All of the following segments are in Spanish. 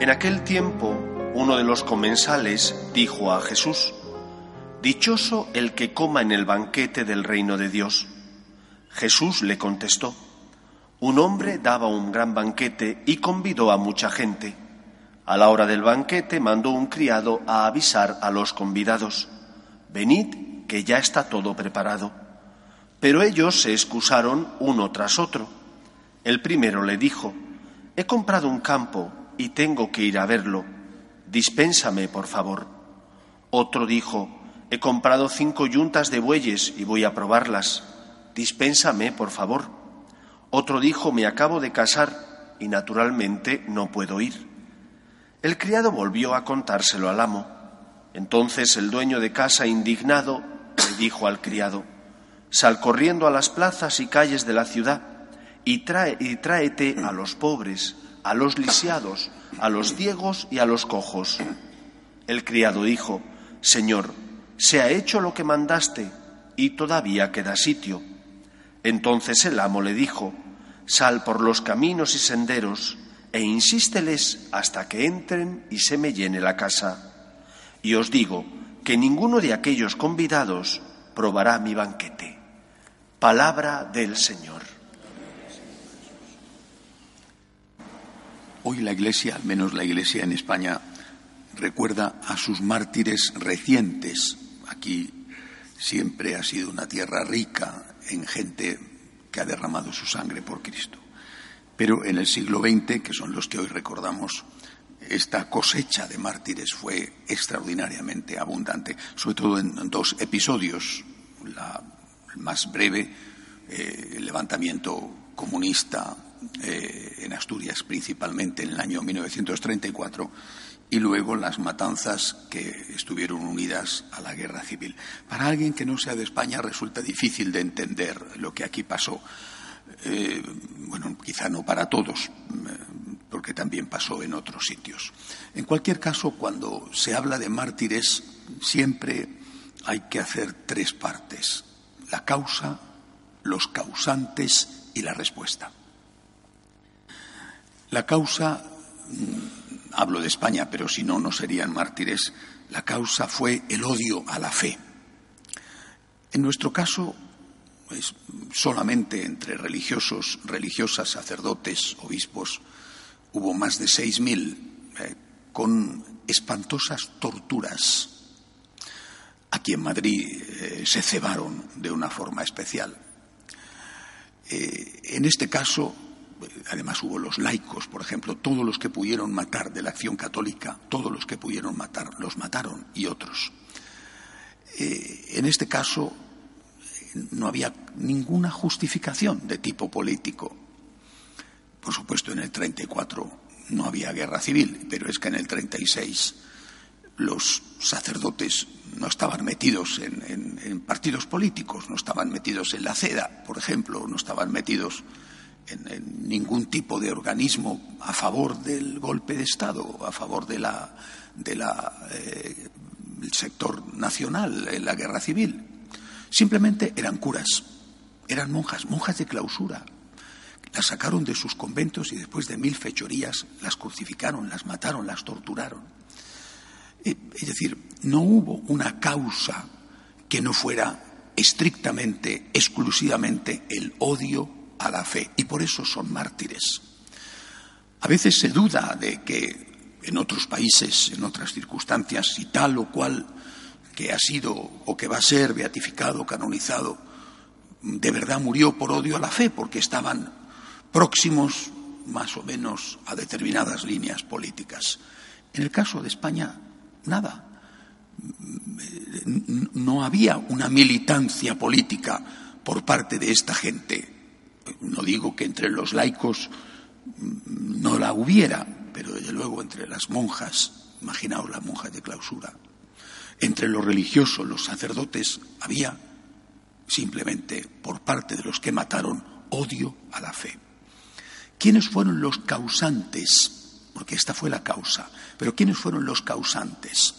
En aquel tiempo, uno de los comensales dijo a Jesús, Dichoso el que coma en el banquete del reino de Dios. Jesús le contestó, Un hombre daba un gran banquete y convidó a mucha gente. A la hora del banquete mandó un criado a avisar a los convidados, Venid, que ya está todo preparado. Pero ellos se excusaron uno tras otro. El primero le dijo, He comprado un campo y tengo que ir a verlo. Dispénsame, por favor. Otro dijo, He comprado cinco yuntas de bueyes y voy a probarlas. Dispénsame, por favor. Otro dijo, Me acabo de casar y naturalmente no puedo ir. El criado volvió a contárselo al amo. Entonces el dueño de casa, indignado, le dijo al criado, Sal corriendo a las plazas y calles de la ciudad y, y tráete a los pobres, a los lisiados, a los ciegos y a los cojos. El criado dijo, Señor, se ha hecho lo que mandaste y todavía queda sitio. Entonces el amo le dijo, Sal por los caminos y senderos e insísteles hasta que entren y se me llene la casa. Y os digo que ninguno de aquellos convidados probará mi banquete. Palabra del Señor. Hoy la Iglesia, al menos la Iglesia en España, recuerda a sus mártires recientes. Aquí siempre ha sido una tierra rica en gente que ha derramado su sangre por Cristo. Pero en el siglo XX, que son los que hoy recordamos, esta cosecha de mártires fue extraordinariamente abundante, sobre todo en dos episodios. La, más breve, eh, el levantamiento comunista eh, en Asturias principalmente en el año 1934 y luego las matanzas que estuvieron unidas a la guerra civil. Para alguien que no sea de España resulta difícil de entender lo que aquí pasó. Eh, bueno, quizá no para todos, eh, porque también pasó en otros sitios. En cualquier caso, cuando se habla de mártires, siempre hay que hacer tres partes. La causa, los causantes y la respuesta. La causa, mm, hablo de España, pero si no, no serían mártires, la causa fue el odio a la fe. En nuestro caso, pues, solamente entre religiosos, religiosas, sacerdotes, obispos, hubo más de seis mil eh, con espantosas torturas. Aquí en Madrid eh, se cebaron de una forma especial. Eh, en este caso, además hubo los laicos, por ejemplo, todos los que pudieron matar de la acción católica, todos los que pudieron matar, los mataron y otros. Eh, en este caso no había ninguna justificación de tipo político. Por supuesto, en el 34 no había guerra civil, pero es que en el 36 los sacerdotes no estaban metidos en, en partidos políticos, no estaban metidos en la CEDA, por ejemplo, no estaban metidos en, ningún tipo de organismo a favor del golpe de Estado, a favor de la, de eh, sector nacional en la guerra civil. Simplemente eran curas, eran monjas, monjas de clausura. Las sacaron de sus conventos y después de mil fechorías las crucificaron, las mataron, las torturaron. Eh, es decir, no hubo una causa que no fuera estrictamente, exclusivamente el odio a la fe y por eso son mártires. A veces se duda de que en otros países, en otras circunstancias, si tal o cual que ha sido o que va a ser beatificado, canonizado, de verdad murió por odio a la fe, porque estaban próximos más o menos a determinadas líneas políticas. En el caso de España, nada. No había una militancia política por parte de esta gente no digo que entre los laicos no la hubiera, pero desde luego entre las monjas, imaginaos las monjas de clausura, entre los religiosos, los sacerdotes, había simplemente por parte de los que mataron odio a la fe. ¿Quiénes fueron los causantes? Porque esta fue la causa, pero ¿quiénes fueron los causantes?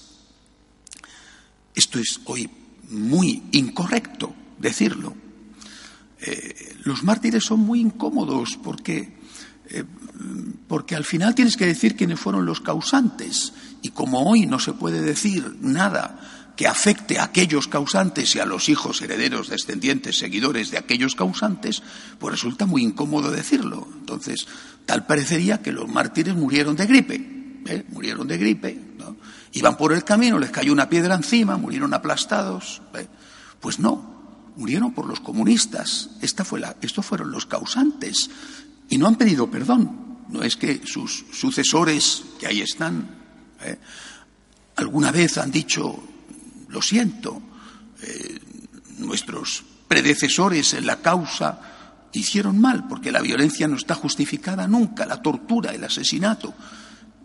Esto es hoy muy incorrecto decirlo, eh, los mártires son muy incómodos porque eh, porque al final tienes que decir quiénes fueron los causantes. Y como hoy no se puede decir nada que afecte a aquellos causantes y a los hijos, herederos, descendientes, seguidores de aquellos causantes, pues resulta muy incómodo decirlo. Entonces, tal parecería que los mártires murieron de gripe. ¿eh? Murieron de gripe. Iban por el camino, les cayó una piedra encima, murieron aplastados. Pues no, murieron por los comunistas. Esta fue la, estos fueron los causantes. Y no han pedido perdón. No es que sus sucesores, que ahí están, ¿eh? alguna vez han dicho, lo siento, eh, nuestros predecesores en la causa hicieron mal, porque la violencia no está justificada nunca, la tortura, el asesinato.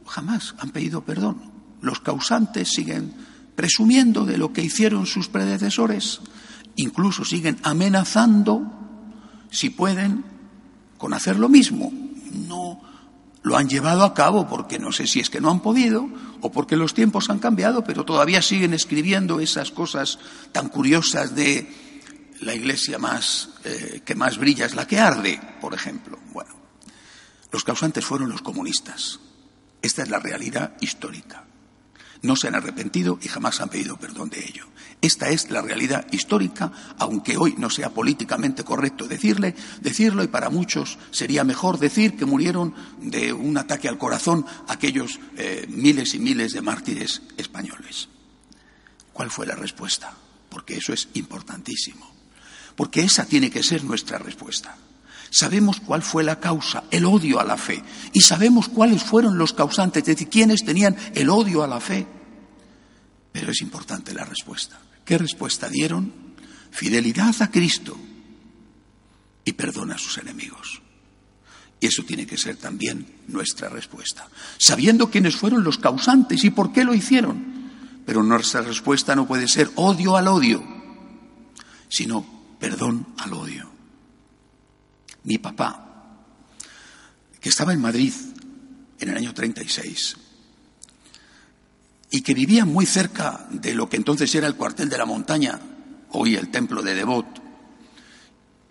Jamás han pedido perdón. Los causantes siguen presumiendo de lo que hicieron sus predecesores, incluso siguen amenazando, si pueden, con hacer lo mismo. No lo han llevado a cabo porque no sé si es que no han podido o porque los tiempos han cambiado, pero todavía siguen escribiendo esas cosas tan curiosas de la iglesia más eh, que más brilla es la que arde, por ejemplo. Bueno, los causantes fueron los comunistas. Esta es la realidad histórica. No se han arrepentido y jamás han pedido perdón de ello. Esta es la realidad histórica, aunque hoy no sea políticamente correcto decirle, decirlo y para muchos sería mejor decir que murieron de un ataque al corazón aquellos eh, miles y miles de mártires españoles. ¿Cuál fue la respuesta? Porque eso es importantísimo. Porque esa tiene que ser nuestra respuesta. Sabemos cuál fue la causa, el odio a la fe, y sabemos cuáles fueron los causantes, es decir, quiénes tenían el odio a la fe. Pero es importante la respuesta. ¿Qué respuesta dieron? Fidelidad a Cristo y perdón a sus enemigos. Y eso tiene que ser también nuestra respuesta. Sabiendo quiénes fueron los causantes y por qué lo hicieron. Pero nuestra respuesta no puede ser odio al odio, sino perdón al odio. Mi papá, que estaba en Madrid en el año 36, y que vivía muy cerca de lo que entonces era el cuartel de la montaña, hoy el templo de Devot,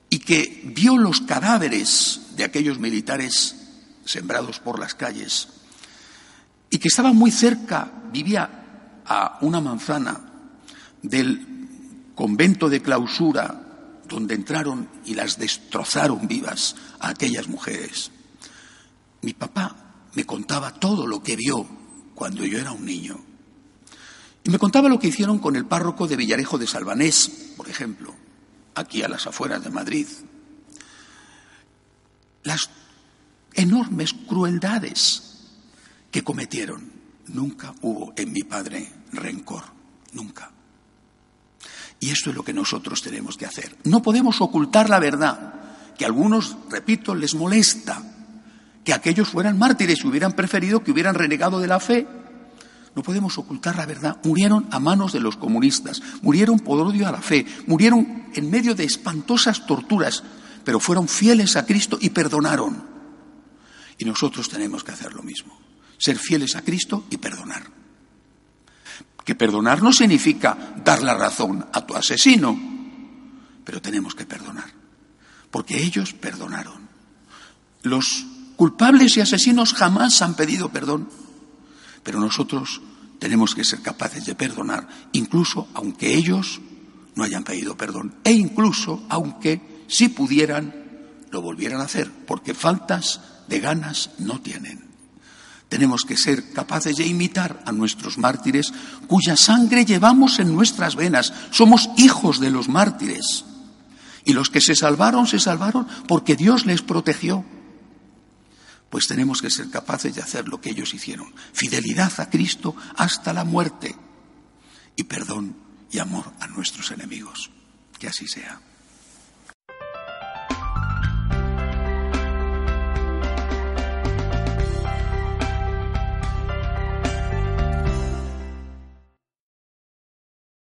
y que vio los cadáveres de aquellos militares sembrados por las calles, y que estaba muy cerca, vivía a una manzana del convento de clausura donde entraron y las destrozaron vivas a aquellas mujeres. Mi papá me contaba todo lo que vio cuando yo era un niño. Y me contaba lo que hicieron con el párroco de Villarejo de Salvanés, por ejemplo, aquí a las afueras de Madrid. Las enormes crueldades que cometieron. Nunca hubo en mi padre rencor, nunca. Y esto es lo que nosotros tenemos que hacer. No podemos ocultar la verdad, que a algunos, repito, les molesta que aquellos fueran mártires y hubieran preferido que hubieran renegado de la fe. No podemos ocultar la verdad. Murieron a manos de los comunistas, murieron por odio a la fe, murieron en medio de espantosas torturas, pero fueron fieles a Cristo y perdonaron. Y nosotros tenemos que hacer lo mismo, ser fieles a Cristo y perdonar. Que perdonar no significa dar la razón a tu asesino, pero tenemos que perdonar, porque ellos perdonaron. Los Culpables y asesinos jamás han pedido perdón, pero nosotros tenemos que ser capaces de perdonar, incluso aunque ellos no hayan pedido perdón, e incluso aunque si pudieran lo volvieran a hacer, porque faltas de ganas no tienen. Tenemos que ser capaces de imitar a nuestros mártires cuya sangre llevamos en nuestras venas. Somos hijos de los mártires. Y los que se salvaron, se salvaron porque Dios les protegió pues tenemos que ser capaces de hacer lo que ellos hicieron. Fidelidad a Cristo hasta la muerte y perdón y amor a nuestros enemigos. Que así sea.